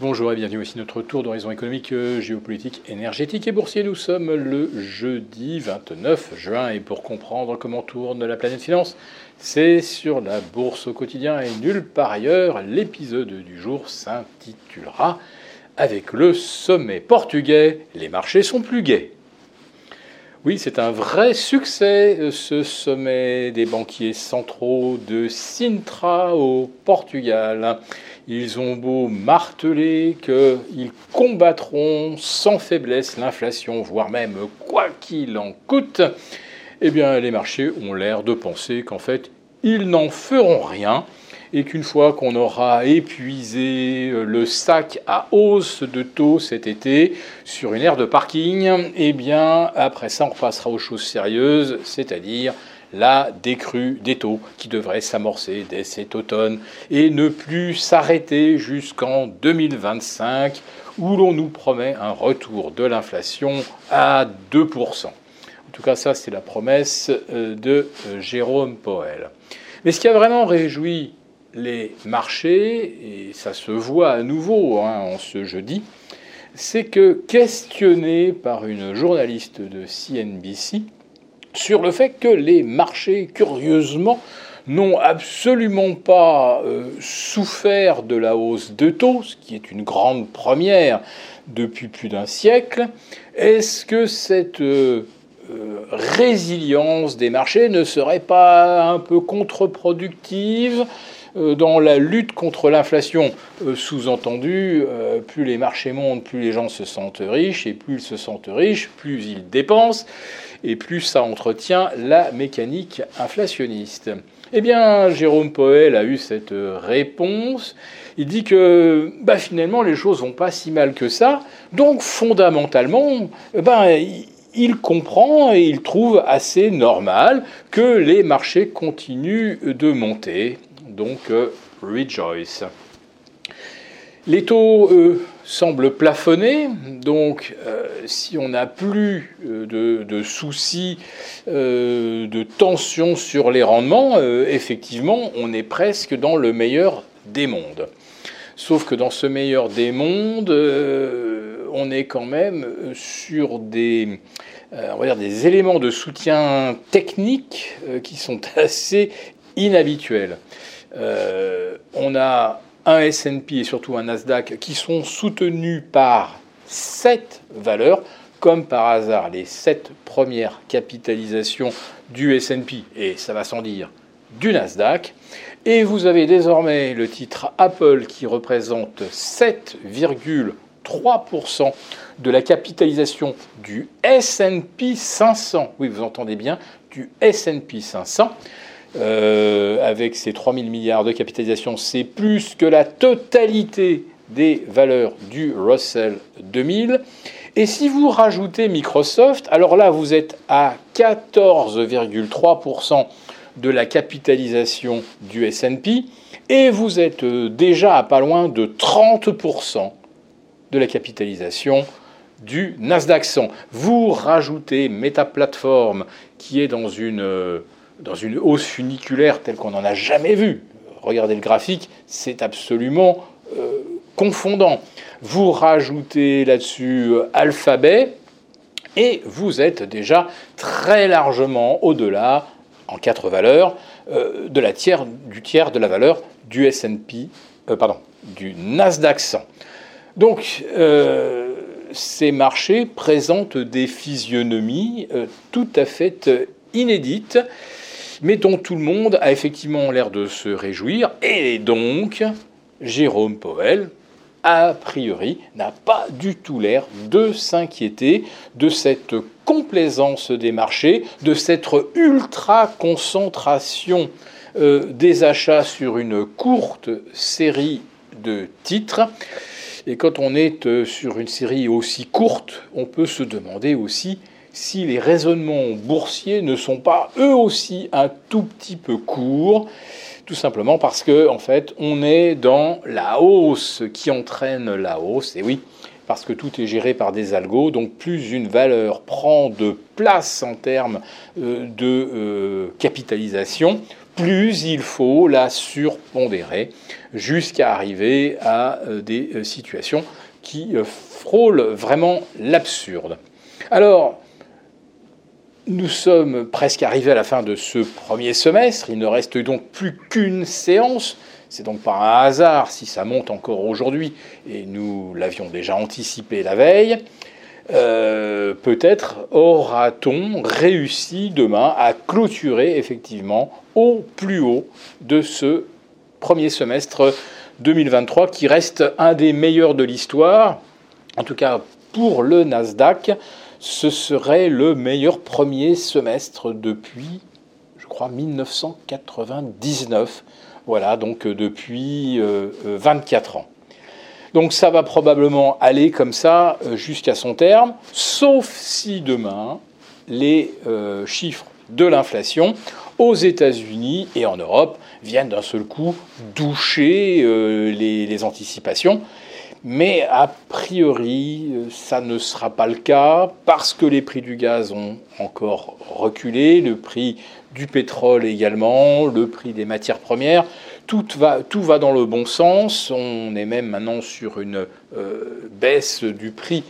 Bonjour et bienvenue aussi notre tour d'horizon économique, euh, géopolitique, énergétique et boursier. Nous sommes le jeudi 29 juin et pour comprendre comment tourne la planète finance, c'est sur la bourse au quotidien et nulle part ailleurs. L'épisode du jour s'intitulera Avec le sommet portugais, les marchés sont plus gais. Oui, c'est un vrai succès, euh, ce sommet des banquiers centraux de Sintra au Portugal. Ils ont beau marteler qu'ils combattront sans faiblesse l'inflation, voire même quoi qu'il en coûte, eh bien les marchés ont l'air de penser qu'en fait, ils n'en feront rien et qu'une fois qu'on aura épuisé le sac à hausse de taux cet été sur une aire de parking, eh bien après ça on repassera aux choses sérieuses, c'est-à-dire la décrue des taux qui devrait s'amorcer dès cet automne et ne plus s'arrêter jusqu'en 2025 où l'on nous promet un retour de l'inflation à 2%. En tout cas, ça, c'est la promesse euh, de euh, Jérôme Powell. Mais ce qui a vraiment réjoui les marchés, et ça se voit à nouveau hein, en ce jeudi, c'est que questionné par une journaliste de CNBC, sur le fait que les marchés, curieusement, n'ont absolument pas euh, souffert de la hausse de taux, ce qui est une grande première depuis plus d'un siècle. Est-ce que cette euh, euh, résilience des marchés ne serait pas un peu contre-productive dans la lutte contre l'inflation. Sous-entendu, plus les marchés montent, plus les gens se sentent riches, et plus ils se sentent riches, plus ils dépensent et plus ça entretient la mécanique inflationniste. Eh bien, Jérôme Poel a eu cette réponse. Il dit que bah, finalement, les choses vont pas si mal que ça. Donc, fondamentalement, ben, il comprend et il trouve assez normal que les marchés continuent de monter. Donc, euh, rejoice. Les taux, eux, semblent plafonner, donc euh, si on n'a plus euh, de, soucis de tension sur les rendements, effectivement, on est presque dans le meilleur des mondes. Sauf que dans ce meilleur des mondes, on est quand même sur des, on va dire des éléments de soutien technique qui sont assez inhabituels. On a un S&P et surtout un Nasdaq qui sont soutenus par sept valeurs, comme par hasard les sept premières capitalisations du S&P, et ça va sans dire du Nasdaq. Et vous avez désormais le titre Apple qui représente 7,3% de la capitalisation du S&P 500. Oui, vous entendez bien, du S&P 500. Euh, avec ses 3 000 milliards de capitalisation, c'est plus que la totalité des valeurs du Russell 2000. Et si vous rajoutez Microsoft, alors là, vous êtes à 14,3% de la capitalisation du SP et vous êtes euh, déjà à pas loin de 30% de la capitalisation du Nasdaq 100. Vous rajoutez Meta Platform qui est dans une euh, dans une hausse funiculaire telle qu'on n'en a jamais vu. Regardez le graphique, c'est absolument euh, confondant. Vous rajoutez là-dessus euh, Alphabet et vous êtes déjà très largement au-delà, en quatre valeurs, euh, de la du tiers de la valeur du S&P, pardon, du Nasdaq 100. Donc, ces marchés présentent des physionomies tout à fait inédites mais dont tout le monde a effectivement l'air de se réjouir. Et donc, Jérôme Powell, a priori, n'a pas du tout l'air de s'inquiéter de cette complaisance des marchés, de cette ultra-concentration euh, des achats sur une courte série de titres. Et quand on est euh, sur une série aussi courte, on peut se demander aussi si les raisonnements boursiers ne sont pas eux aussi un tout petit peu courts, tout simplement parce que en fait, on est dans la hausse qui entraîne la hausse. Et oui, parce que tout est géré par des algos, donc plus une valeur prend de place en termes euh, de euh, capitalisation, plus il faut la surpondérer jusqu'à arriver à euh, des situations qui frôlent vraiment l'absurde. Alors, nous sommes presque arrivés à la fin de ce premier semestre, il ne reste donc plus qu'une séance. C'est donc pas un hasard si ça monte encore aujourd'hui, et nous l'avions déjà anticipé la veille. Euh, peut-être aura-t-on réussi demain à clôturer effectivement au plus haut de ce premier semestre 2023 qui reste un des meilleurs de l'histoire. En tout cas, pour le Nasdaq, ce serait le meilleur premier semestre depuis, je crois, 1999. Voilà, donc depuis 24 euh, ans. Donc ça va probablement aller comme ça euh, jusqu'à son terme, sauf si demain les euh, chiffres de l'inflation aux États-Unis et en Europe viennent d'un seul coup doucher euh, les, anticipations. Mais a priori, ça ne sera pas le cas parce que les prix du gaz ont encore reculé, le prix du pétrole également, le prix des matières premières tout va, tout va dans le bon sens. On est même maintenant sur une euh, baisse du prix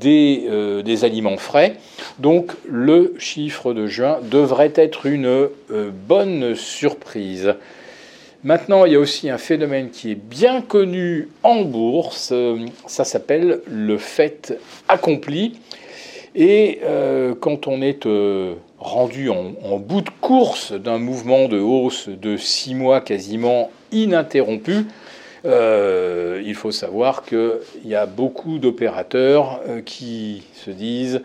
des, euh, des, aliments frais. Donc le chiffre de juin devrait être une euh, bonne surprise. Maintenant, il y a aussi un phénomène qui est bien connu en bourse. Ça s'appelle le fait accompli. Et quand on est rendu en, bout de course d'un mouvement de hausse de six mois quasiment ininterrompu, euh, il faut savoir qu'il y a beaucoup d'opérateurs euh, qui se disent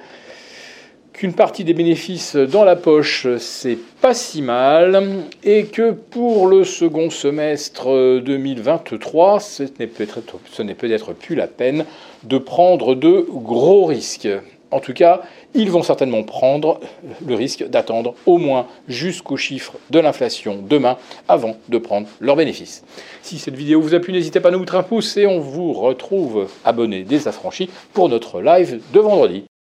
qu'une partie des bénéfices dans la poche, c'est pas si mal, et que pour le second semestre 2023, ce n'est peut-être plus la peine de prendre de gros risques. En tout cas, ils vont certainement prendre le risque d'attendre au moins jusqu'au chiffre de l'inflation demain avant de prendre leurs bénéfices. Si cette vidéo vous a plu, n'hésitez pas à nous mettre un pouce et on vous retrouve abonné des affranchis pour notre live de vendredi.